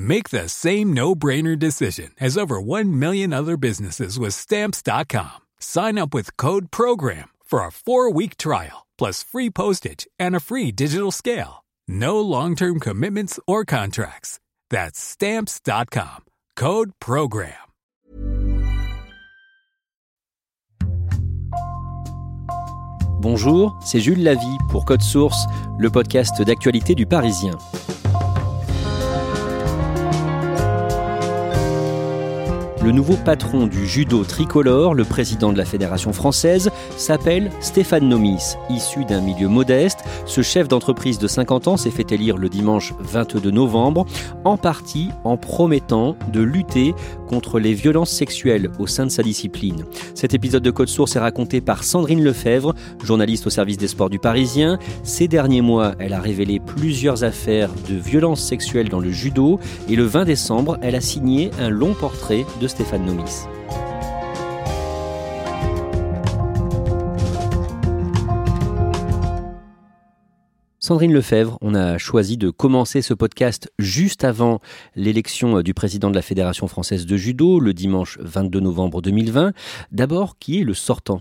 Make the same no-brainer decision as over 1 million other businesses with stamps.com. Sign up with code program for a 4-week trial plus free postage and a free digital scale. No long-term commitments or contracts. That's stamps.com. Code program. Bonjour, c'est Jules Lavie pour Code Source, le podcast d'actualité du Parisien. Le nouveau patron du judo tricolore, le président de la fédération française, s'appelle Stéphane Nomis. Issu d'un milieu modeste, ce chef d'entreprise de 50 ans s'est fait élire le dimanche 22 novembre, en partie en promettant de lutter contre les violences sexuelles au sein de sa discipline. Cet épisode de Code Source est raconté par Sandrine Lefebvre, journaliste au service des sports du Parisien. Ces derniers mois, elle a révélé plusieurs affaires de violences sexuelles dans le judo et le 20 décembre, elle a signé un long portrait de Stéphane Nomis. Sandrine Lefebvre, on a choisi de commencer ce podcast juste avant l'élection du président de la Fédération française de judo, le dimanche 22 novembre 2020. D'abord, qui est le sortant?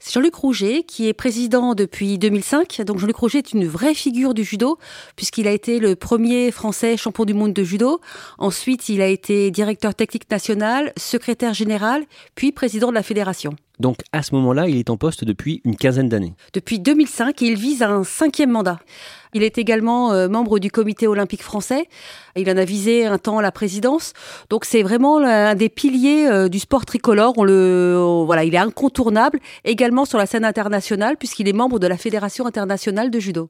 C'est Jean-Luc Rouget, qui est président depuis 2005. Donc Jean-Luc Rouget est une vraie figure du judo, puisqu'il a été le premier Français champion du monde de judo. Ensuite, il a été directeur technique national, secrétaire général, puis président de la fédération. Donc à ce moment-là, il est en poste depuis une quinzaine d'années. Depuis 2005 et il vise un cinquième mandat. Il est également euh, membre du comité olympique français. Il en a visé un temps la présidence. Donc c'est vraiment un des piliers euh, du sport tricolore. On le, voilà, il est incontournable également sur la scène internationale puisqu'il est membre de la Fédération internationale de judo.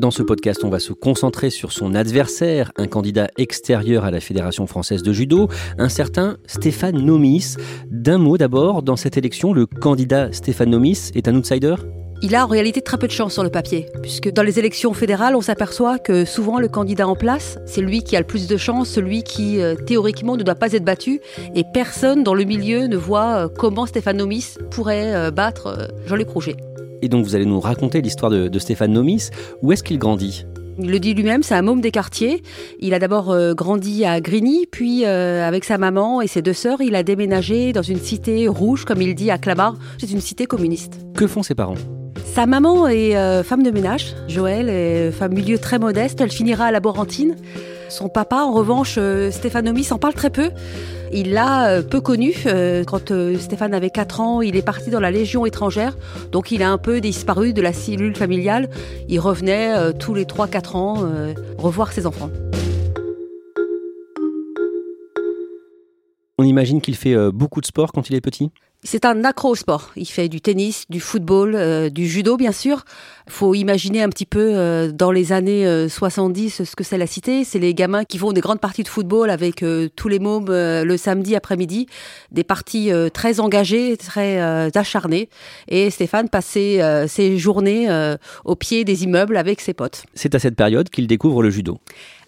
Dans ce podcast, on va se concentrer sur son adversaire, un candidat extérieur à la Fédération française de judo, un certain Stéphane Nomis. D'un mot d'abord, dans cette élection, le candidat Stéphane Nomis est un outsider? Il a en réalité très peu de chance sur le papier, puisque dans les élections fédérales, on s'aperçoit que souvent le candidat en place, c'est lui qui a le plus de chance, celui qui euh, théoriquement ne doit pas être battu, et personne dans le milieu ne voit euh, comment Stéphane Nomis pourrait euh, battre Jean-Luc Rouget. Et donc vous allez nous raconter l'histoire de, Stéphane Nomis. Où est-ce qu'il grandit? Il le dit lui-même, c'est un môme des quartiers. Il a d'abord euh, grandi à Grigny, puis euh, avec sa maman et ses deux sœurs, il a déménagé dans une cité rouge, comme il dit, à Clamart. C'est une cité communiste. Que font ses parents? Sa maman est euh, femme de ménage, Joël, est femme milieu très modeste, elle finira à laborantine. Son papa, en revanche, Stéphane Nomis, s'en parle très peu. Il l'a euh, peu connu. Euh, quand euh, Stéphane avait 4 ans, il est parti dans la Légion étrangère. Donc il a un peu disparu de la cellule familiale. Il revenait tous les 3-4 ans revoir ses enfants. On imagine qu'il fait beaucoup de sport quand il est petit? C'est un accro au sport. Il fait du tennis, du football, euh, du judo, bien sûr. Il faut imaginer un petit peu euh, dans les années 70 euh, ce que c'est la cité. C'est les gamins qui font des grandes parties de football avec tous les mômes le samedi après-midi. Des parties très engagées, très acharnées. Et Stéphane passait ses journées au pied des immeubles avec ses potes. C'est à cette période qu'il découvre le judo.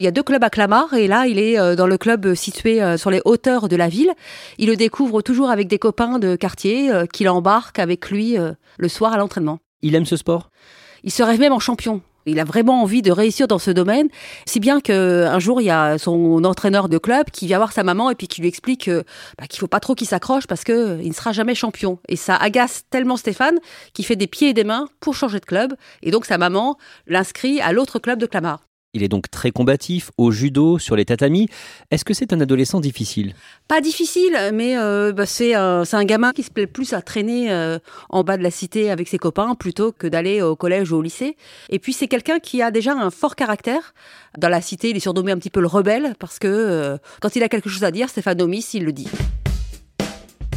Il y a deux clubs à Clamart et là, il est dans le club situé sur les hauteurs de la ville. Il le découvre toujours avec des copains de quartier qu'il embarque avec lui le soir à l'entraînement. Il aime ce sport? Il se rêve même en champion. Il a vraiment envie de réussir dans ce domaine, si bien qu'un jour il y a son entraîneur de club qui vient voir sa maman et puis qui lui explique bah, qu'il faut pas trop qu'il s'accroche parce que il ne sera jamais champion. Et ça agace tellement Stéphane qu'il fait des pieds et des mains pour changer de club. Et donc sa maman l'inscrit à l'autre club de Clamart. Il est donc très combatif au judo, sur les tatamis. Est-ce que c'est un adolescent difficile? Pas difficile, mais euh, bah, c'est un, gamin qui se plaît plus à traîner euh, en bas de la cité avec ses copains plutôt que d'aller au collège ou au lycée. Et puis c'est quelqu'un qui a déjà un fort caractère. Dans la cité, il est surnommé un petit peu le rebelle parce que euh, quand il a quelque chose à dire, Stéphane Omis, il le dit.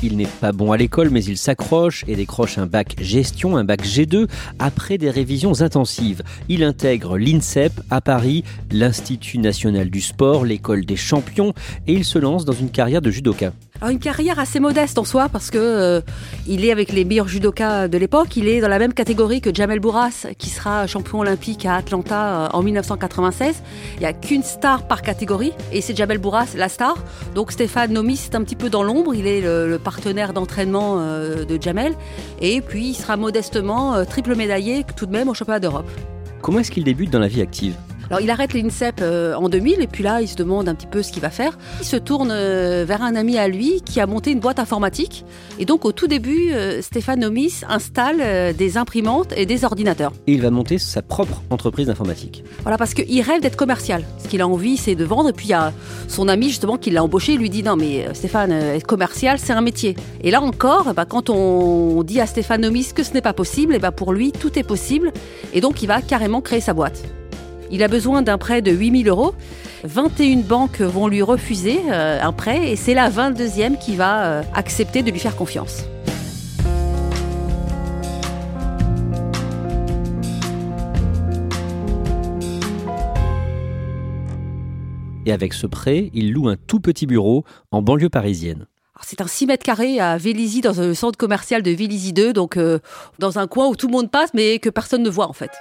Il n'est pas bon à l'école, mais il s'accroche et décroche un bac gestion, un bac G2, après des révisions intensives. Il intègre l'INSEP à Paris, l'Institut national du sport, l'école des champions, et il se lance dans une carrière de judoka. Alors une carrière assez modeste en soi parce que euh, il est avec les meilleurs judokas de l'époque. Il est dans la même catégorie que Jamel Bourras qui sera champion olympique à Atlanta euh, en 1996. Il n'y a qu'une star par catégorie et c'est Jamel Bourras la star. Donc Stéphane Nomis est un petit peu dans l'ombre. Il est le, partenaire d'entraînement euh, de Jamel et puis il sera modestement triple médaillé tout de même au championnat d'Europe. Comment est-ce qu'il débute dans la vie active? Alors il arrête l'INSEP euh, en 2000 et puis là il se demande un petit peu ce qu'il va faire. Il se tourne euh, vers un ami à lui qui a monté une boîte informatique et donc au tout début euh, Stéphane Nomis installe des imprimantes et des ordinateurs. Et il va monter sa propre entreprise d'informatique. Voilà parce qu'il rêve d'être commercial. Ce qu'il a envie c'est de vendre et puis il y a son ami justement qui l'a embauché lui dit non mais Stéphane être commercial c'est un métier. Et là encore bah, quand on dit à Stéphane Nomis que ce n'est pas possible et bah, pour lui tout est possible et donc il va carrément créer sa boîte. Il a besoin d'un prêt de 8000 euros. 21 banques vont lui refuser euh, un prêt et c'est la 22e qui va euh, accepter de lui faire confiance. Et avec ce prêt, il loue un tout petit bureau en banlieue parisienne. C'est un 6 mètres carrés à Vélizy, dans le centre commercial de Vélizy 2, donc euh, dans un coin où tout le monde passe mais que personne ne voit en fait.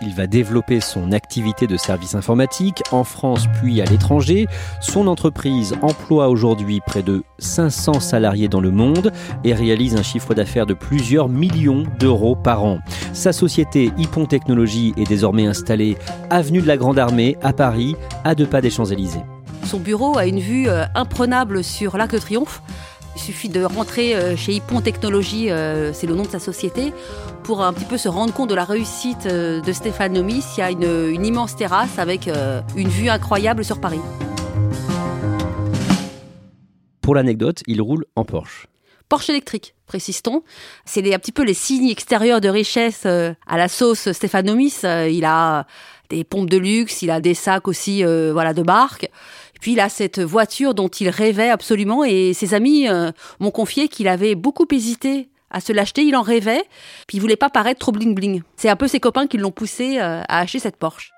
Il va développer son activité de service informatique en France puis à l'étranger. Son entreprise emploie aujourd'hui près de 500 salariés dans le monde et réalise un chiffre d'affaires de plusieurs millions d'euros par an. Sa société Hippon Technologies est désormais installée avenue de la Grande Armée à Paris, à deux pas des Champs-Élysées. Son bureau a une vue euh, imprenable sur l'Arc de Triomphe. Il suffit de rentrer euh, chez Hippon Technologies, euh, c'est le nom de sa société, pour un petit peu se rendre compte de la réussite euh, de Stéphane Nomis. Il y a une, immense terrasse avec une vue incroyable sur Paris. Pour l'anecdote, il roule en Porsche. Porsche électrique, précise-t-on. C'est un petit peu les signes extérieurs de richesse à la sauce Stéphane Nomis. Il a des pompes de luxe, il a des sacs aussi voilà de marque. Puis il a cette voiture dont il rêvait absolument et ses amis euh, m'ont confié qu'il avait beaucoup hésité à se l'acheter, il en rêvait, puis il voulait pas paraître trop bling bling. C'est un peu ses copains qui l'ont poussé euh, à acheter cette Porsche.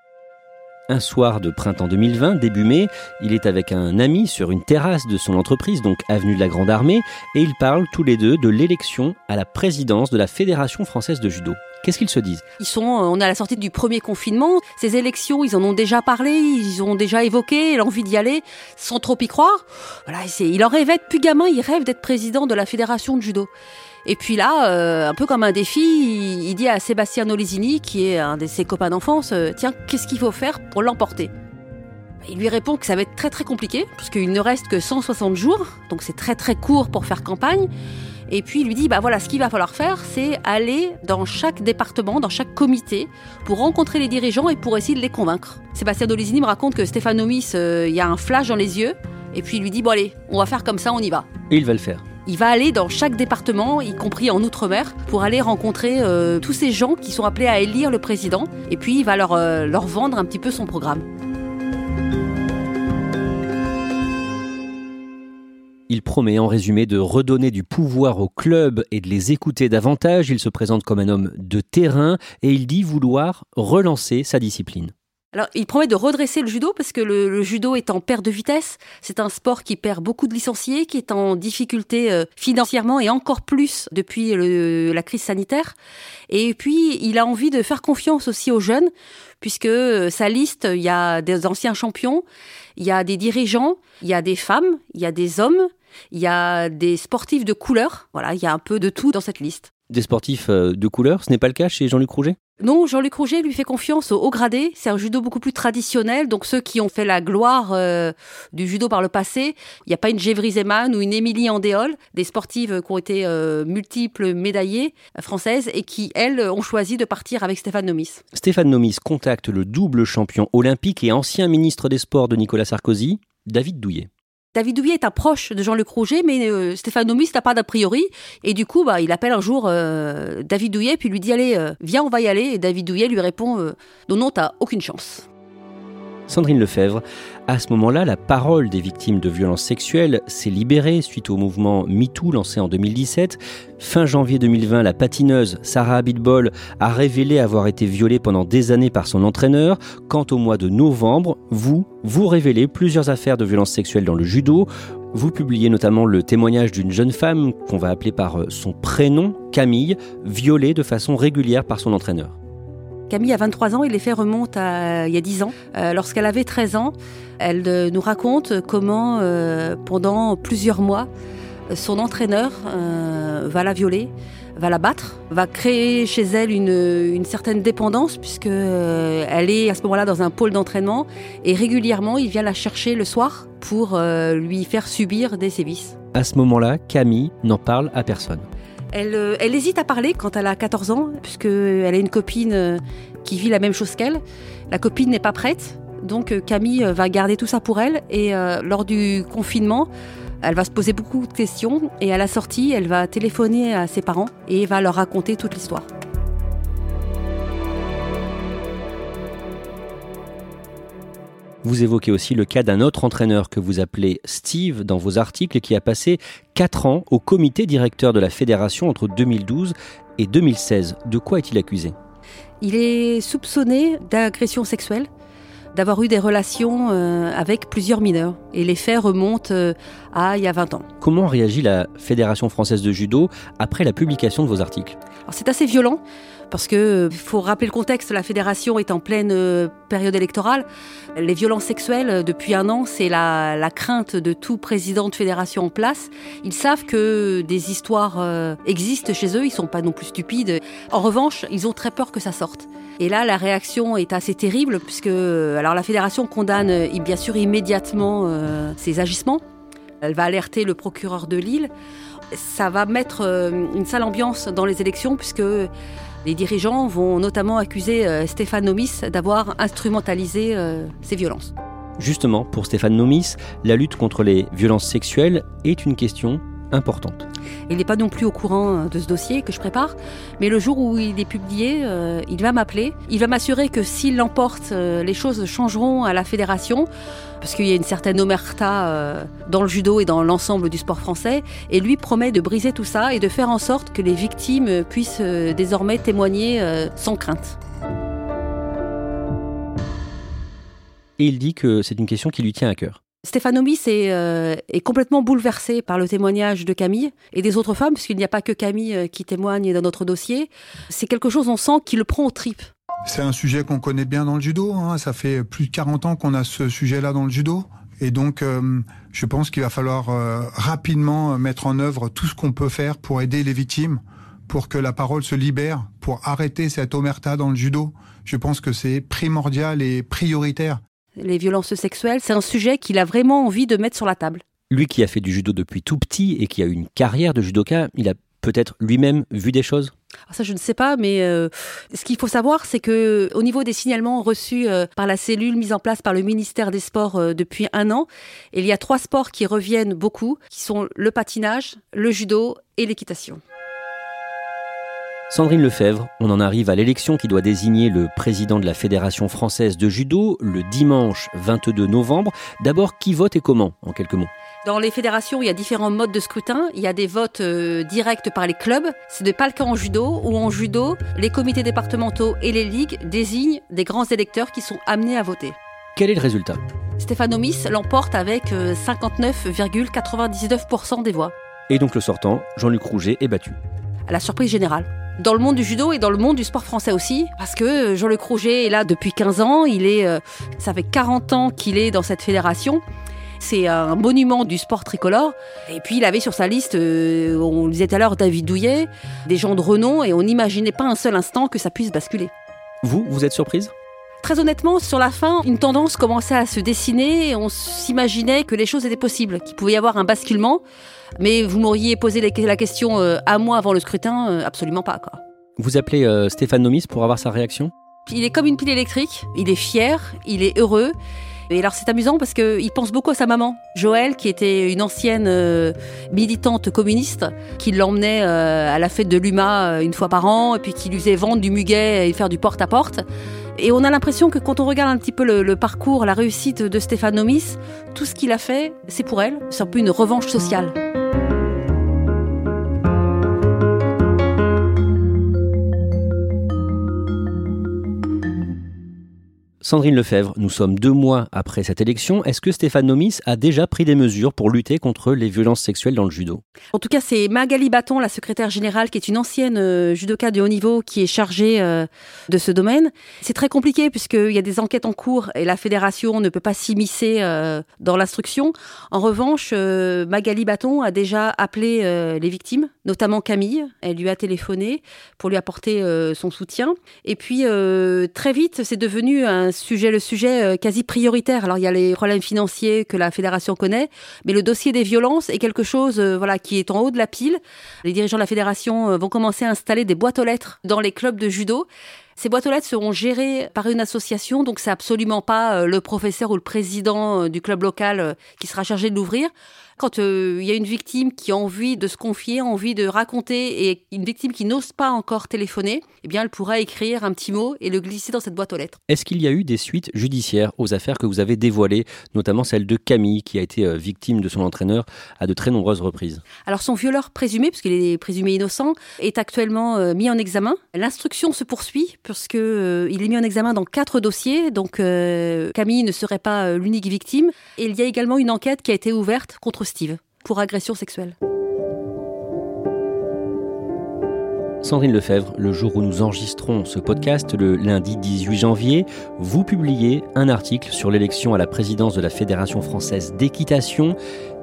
Un soir de printemps 2020, début mai, il est avec un ami sur une terrasse de son entreprise, donc avenue de la Grande Armée, et ils parlent tous les deux de l'élection à la présidence de la Fédération française de judo. Qu'est-ce qu'ils se disent? Ils sont, euh, on est à la sortie du premier confinement. Ces élections, ils en ont déjà parlé, ils ont déjà évoqué l'envie d'y aller, sans trop y croire. Voilà, il en rêvait depuis gamin, il rêve d'être président de la fédération de judo. Et puis là, euh, un peu comme un défi, il, dit à Sébastien Olesini, qui est un de ses copains d'enfance, euh, tiens, qu'est-ce qu'il faut faire pour l'emporter? Il lui répond que ça va être très très compliqué, parce qu'il ne reste que 160 jours, donc c'est très très court pour faire campagne. Et puis il lui dit, bah voilà, ce qu'il va falloir faire, c'est aller dans chaque département, dans chaque comité, pour rencontrer les dirigeants et pour essayer de les convaincre. Sébastien Dolizini me raconte que Stéphane Nomis, euh, il y a un flash dans les yeux, et puis il lui dit, bon allez, on va faire comme ça, on y va. Et il va le faire. Il va aller dans chaque département, y compris en Outre-mer, pour aller rencontrer euh, tous ces gens qui sont appelés à élire le président, et puis il va leur, euh, leur vendre un petit peu son programme. Il promet en résumé de redonner du pouvoir au club et de les écouter davantage. Il se présente comme un homme de terrain et il dit vouloir relancer sa discipline. Alors, il promet de redresser le judo parce que le, judo est en perte de vitesse. C'est un sport qui perd beaucoup de licenciés, qui est en difficulté euh, financièrement et encore plus depuis la crise sanitaire. Et puis, il a envie de faire confiance aussi aux jeunes, puisque euh, sa liste, il y a des anciens champions, il y a des dirigeants, il y a des femmes, il y a des hommes, il y a des sportifs de couleur. Voilà, il y a un peu de tout dans cette liste. Des sportifs euh, de couleur. Ce n'est pas le cas chez Jean-Luc Rouget? Non, Jean-Luc Rouget lui fait confiance au haut gradé. C'est un judo beaucoup plus traditionnel. Donc ceux qui ont fait la gloire euh, du judo par le passé, il n'y a pas une Gévry Zeman ou une Émilie Andéol, des sportives qui ont été euh, multiples médaillées françaises et qui, elles, ont choisi de partir avec Stéphane Nomis. Stéphane Nomis contacte le double champion olympique et ancien ministre des Sports de Nicolas Sarkozy, David Douillet. David Douillet est un proche de Jean-Luc Rouget, mais euh, Stéphane Nomis n'a pas d'a priori. Et du coup, bah, il appelle un jour euh, David Douillet, puis lui dit Allez, euh, viens, on va y aller. Et David Douillet lui répond Non, non, t'as aucune chance. Sandrine Lefebvre. À ce moment-là, la parole des victimes de violences sexuelles s'est libérée suite au mouvement MeToo lancé en 2017. Fin janvier 2020, la patineuse Sarah Abitbol a révélé avoir été violée pendant des années par son entraîneur. Quant au mois de novembre, vous, vous révélez plusieurs affaires de violences sexuelles dans le judo. Vous publiez notamment le témoignage d'une jeune femme qu'on va appeler par son prénom, Camille, violée de façon régulière par son entraîneur. Camille a 23 ans et les faits remontent à il y a 10 ans. Euh, lorsqu'elle avait 13 ans, elle euh, nous raconte comment, euh, pendant plusieurs mois, son entraîneur va la violer, va la battre, va créer chez elle une, une certaine dépendance puisque elle est à ce moment-là dans un pôle d'entraînement et régulièrement il vient la chercher le soir pour lui faire subir des sévices. À ce moment-là, Camille n'en parle à personne. Euh, elle, hésite à parler quand elle a 14 ans, puisqu'elle a une copine euh, qui vit la même chose qu'elle. La copine n'est pas prête, donc euh, Camille va garder tout ça pour elle. Et lors du confinement, elle va se poser beaucoup de questions. Et à la sortie, elle va téléphoner à ses parents et va leur raconter toute l'histoire. Vous évoquez aussi le cas d'un autre entraîneur que vous appelez Steve dans vos articles qui a passé 4 ans au comité directeur de la fédération entre 2012 et 2016. De quoi est-il accusé? Il est soupçonné d'agression sexuelle d'avoir eu des relations euh, avec plusieurs mineurs. Et les faits remontent euh, à il y a 20 ans. Comment réagit la Fédération française de judo après la publication de vos articles? C'est assez violent parce que euh, faut rappeler le contexte, la fédération est en pleine période électorale. Les violences sexuelles, depuis un an, c'est la, crainte de tout président de fédération en place. Ils savent que des histoires existent chez eux, ils sont pas non plus stupides. En revanche, ils ont très peur que ça sorte. Et là, la réaction est assez terrible puisque alors la fédération condamne bien sûr immédiatement ces agissements. Elle va alerter le procureur de Lille. Ça va mettre une sale ambiance dans les élections puisque les dirigeants vont notamment accuser euh, Stéphane Nomis d'avoir instrumentalisé euh, ces violences. Justement, pour Stéphane Nomis, la lutte contre les violences sexuelles est une question importante. Il n'est pas non plus au courant euh, de ce dossier que je prépare, mais le jour où il est publié, il va m'appeler. Il va m'assurer que s'il l'emporte, les choses changeront à la fédération parce qu'il y a une certaine omerta euh, dans le judo et dans l'ensemble du sport français. Et lui promet de briser tout ça et de faire en sorte que les victimes puissent euh, désormais témoigner euh, sans crainte. Et il dit que c'est une question qui lui tient à cœur. Stéphane Omis est, complètement bouleversé par le témoignage de Camille et des autres femmes, puisqu'il n'y a pas que Camille qui témoigne dans notre dossier. C'est quelque chose, on sent, qui le prend aux tripes. C'est un sujet qu'on connaît bien dans le judo. Hein. Ça fait plus de 40 ans qu'on a ce sujet-là dans le judo. Et donc, euh, je pense qu'il va falloir euh, rapidement mettre en œuvre tout ce qu'on peut faire pour aider les victimes, pour que la parole se libère, pour arrêter cette omerta dans le judo. Je pense que c'est primordial et prioritaire. Les violences sexuelles, c'est un sujet qu'il a vraiment envie de mettre sur la table. Lui qui a fait du judo depuis tout petit et qui a eu une carrière de judoka, il a peut-être lui-même vu des choses? Ah, ça, je ne sais pas, mais euh, ce qu'il faut savoir, c'est que au niveau des signalements reçus euh, par la cellule mise en place par le ministère des Sports euh, depuis un an, il y a trois sports qui reviennent beaucoup, qui sont le patinage, le judo et l'équitation. Sandrine Lefebvre, on en arrive à l'élection qui doit désigner le président de la Fédération française de judo le dimanche 22 novembre. D'abord, qui vote et comment, en quelques mots? Dans les fédérations, il y a différents modes de scrutin. Il y a des votes euh, directs par les clubs. Ce n'est pas le cas en judo, où en judo, les comités départementaux et les ligues désignent des grands électeurs qui sont amenés à voter. Quel est le résultat? Stéphane Omis l'emporte avec 59,99% euh, des voix. Et donc le sortant, Jean-Luc Rouget, est battu. À la surprise générale dans le monde du judo et dans le monde du sport français aussi, parce que Jean-Luc Rouget est là depuis 15 ans, il est, euh, ça fait 40 ans qu'il est dans cette fédération, C'est un monument du sport tricolore. Et puis il avait sur sa liste, euh, on disait tout à l'heure, David Douillet, des gens de renom, et on n'imaginait pas un seul instant que ça puisse basculer. Vous, vous êtes surprise? Très honnêtement, sur la fin, une tendance commençait à se dessiner et on s'imaginait que les choses étaient possibles, qu'il pouvait y avoir un basculement. Mais vous m'auriez posé la question euh, à moi avant le scrutin, euh, absolument pas. Quoi. Vous appelez euh, Stéphane Nomis pour avoir sa réaction? Il est comme une pile électrique, il est fier, il est heureux. Et alors c'est amusant parce qu'il pense beaucoup à sa maman, Joëlle, qui était une ancienne militante communiste, qui l'emmenait à la fête de l'UMA une fois par an, et puis qui lui faisait vendre du muguet et faire du porte-à-porte. Et on a l'impression que quand on regarde un petit peu le, parcours, la réussite de Stéphane Nomis, tout ce qu'il a fait, c'est pour elle. C'est un peu une revanche sociale. Sandrine Lefebvre, nous sommes deux mois après cette élection. Est-ce que Stéphane Nomis a déjà pris des mesures pour lutter contre les violences sexuelles dans le judo? En tout cas, c'est Magali Baton, la secrétaire générale, qui est une ancienne euh, judoka de haut niveau, qui est chargée euh, de ce domaine. C'est très compliqué puisqu'il y a des enquêtes en cours et la fédération ne peut pas s'immiscer euh, dans l'instruction. En revanche, Magali Baton a déjà appelé les victimes, notamment Camille. Elle lui a téléphoné pour lui apporter son soutien. Et puis, très vite, c'est devenu un sujet, le sujet euh, quasi prioritaire. Alors il y a les problèmes financiers que la fédération connaît, mais le dossier des violences est quelque chose, euh, voilà, qui est en haut de la pile. Les dirigeants de la fédération euh, vont commencer à installer des boîtes aux lettres dans les clubs de judo. Ces boîtes aux lettres seront gérées par une association, donc c'est absolument pas le professeur ou le président du club local qui sera chargé de l'ouvrir. Quand il y a une victime qui a envie de se confier, envie de raconter, et une victime qui n'ose pas encore téléphoner, eh bien, elle pourra écrire un petit mot et le glisser dans cette boîte aux lettres. Est-ce qu'il y a eu des suites judiciaires aux affaires que vous avez dévoilées, notamment celle de Camille, qui a été euh, victime de son entraîneur à de très nombreuses reprises? Alors, son violeur présumé, puisqu'il est présumé innocent, est actuellement euh, mis en examen. L'instruction se poursuit, puisqu'il euh, il est mis en examen dans quatre dossiers. Donc, Camille ne serait pas l'unique victime. Et il y a également une enquête qui a été ouverte contre Steve pour agression sexuelle. Sandrine Lefebvre, le jour où nous enregistrons ce podcast, le lundi 18 janvier, vous publiez un article sur l'élection à la présidence de la Fédération française d'équitation.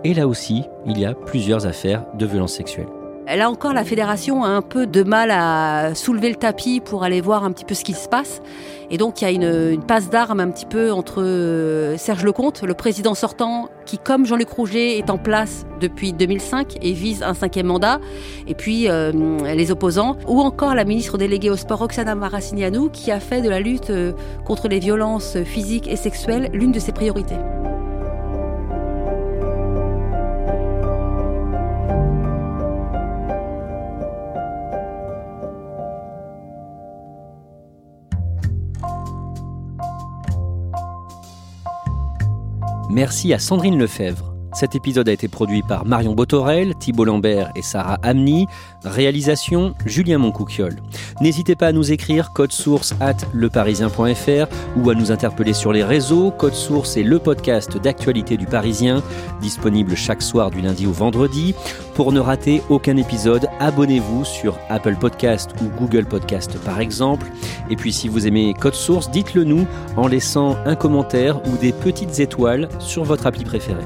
Et là aussi, il y a plusieurs affaires de violences sexuelles. Là encore, la fédération a un peu de mal à soulever le tapis pour aller voir un petit peu ce qui se passe. Et donc, il y a une, passe d'armes un petit peu entre euh, Serge Lecomte, le président sortant, qui, comme Jean-Luc Rouget, est en place depuis 2005 et vise un cinquième mandat, et puis euh, les opposants, ou encore la ministre déléguée au sport, Roxana Maracignano, qui a fait de la lutte euh, contre les violences physiques et sexuelles l'une de ses priorités. Merci à Sandrine Lefebvre. Cet épisode a été produit par Marion Botorel, Thibault Lambert et Sarah Amni. Réalisation Julien Moncouquiol. N'hésitez pas à nous écrire code source at leparisien.fr ou à nous interpeller sur les réseaux. Code source est le podcast d'actualité du Parisien, disponible chaque soir du lundi au vendredi. Pour ne rater aucun épisode, abonnez-vous sur Apple Podcast ou Google Podcast par exemple. Et puis si vous aimez Code Source, dites-le nous en laissant un commentaire ou des petites étoiles sur votre appli préférée.